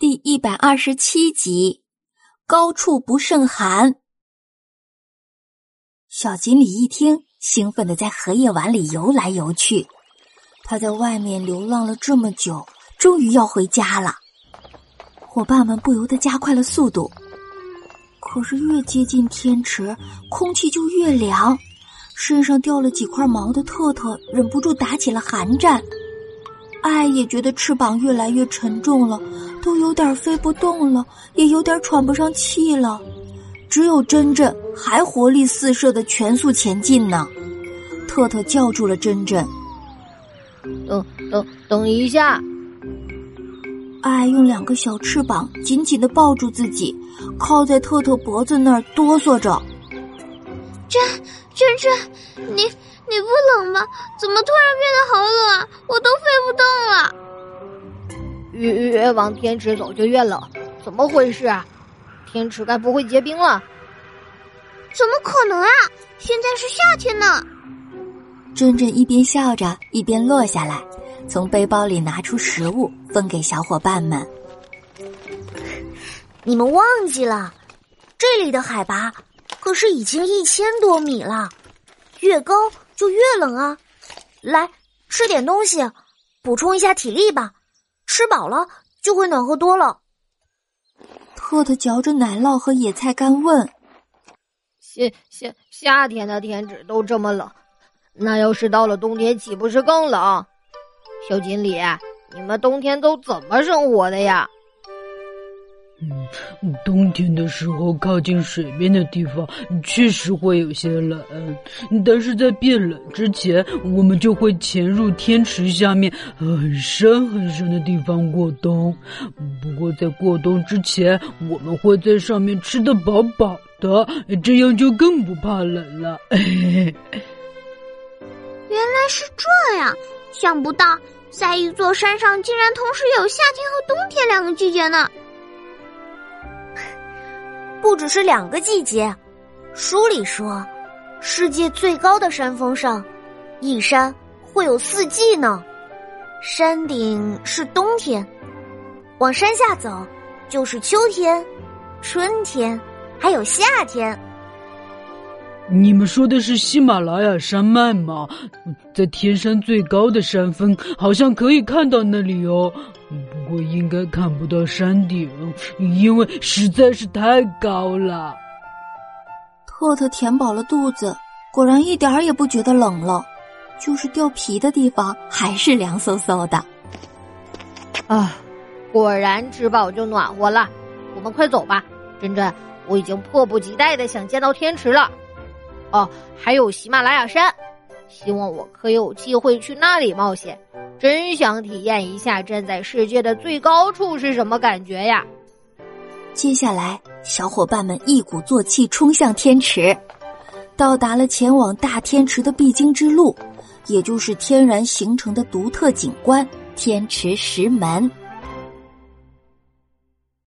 第一百二十七集，高处不胜寒。小锦鲤一听，兴奋的在荷叶碗里游来游去。他在外面流浪了这么久，终于要回家了。伙伴们不由得加快了速度。可是越接近天池，空气就越凉，身上掉了几块毛的特特忍不住打起了寒战。爱也觉得翅膀越来越沉重了。都有点飞不动了，也有点喘不上气了，只有珍珍还活力四射的全速前进呢。特特叫住了珍珍：“等等等一下！”爱用两个小翅膀紧紧的抱住自己，靠在特特脖子那儿哆嗦着：“珍珍珍，你你不冷吗？怎么突然变得好冷啊？我都飞不动了。”越越往天池走就越冷，怎么回事啊？天池该不会结冰了？怎么可能啊！现在是夏天呢。珍珍一边笑着，一边落下来，从背包里拿出食物分给小伙伴们。你们忘记了，这里的海拔可是已经一千多米了，越高就越冷啊！来，吃点东西，补充一下体力吧。吃饱了就会暖和多了。特特嚼着奶酪和野菜干问：“夏夏夏天的天气都这么冷，那要是到了冬天，岂不是更冷？”小锦鲤，你们冬天都怎么生活的呀？嗯，冬天的时候靠近水面的地方确实会有些冷，但是在变冷之前，我们就会潜入天池下面很深很深的地方过冬。不过在过冬之前，我们会在上面吃得饱饱的，这样就更不怕冷了。原来是这样，想不到在一座山上竟然同时有夏天和冬天两个季节呢。不只是两个季节，书里说，世界最高的山峰上，一山会有四季呢。山顶是冬天，往山下走就是秋天、春天，还有夏天。你们说的是喜马拉雅山脉吗？在天山最高的山峰，好像可以看到那里哦。不过应该看不到山顶，因为实在是太高了。特特填饱了肚子，果然一点儿也不觉得冷了，就是掉皮的地方还是凉飕飕的。啊，果然吃饱就暖和了。我们快走吧，珍珍，我已经迫不及待的想见到天池了。哦，还有喜马拉雅山，希望我可以有机会去那里冒险。真想体验一下站在世界的最高处是什么感觉呀！接下来，小伙伴们一鼓作气冲向天池，到达了前往大天池的必经之路，也就是天然形成的独特景观——天池石门。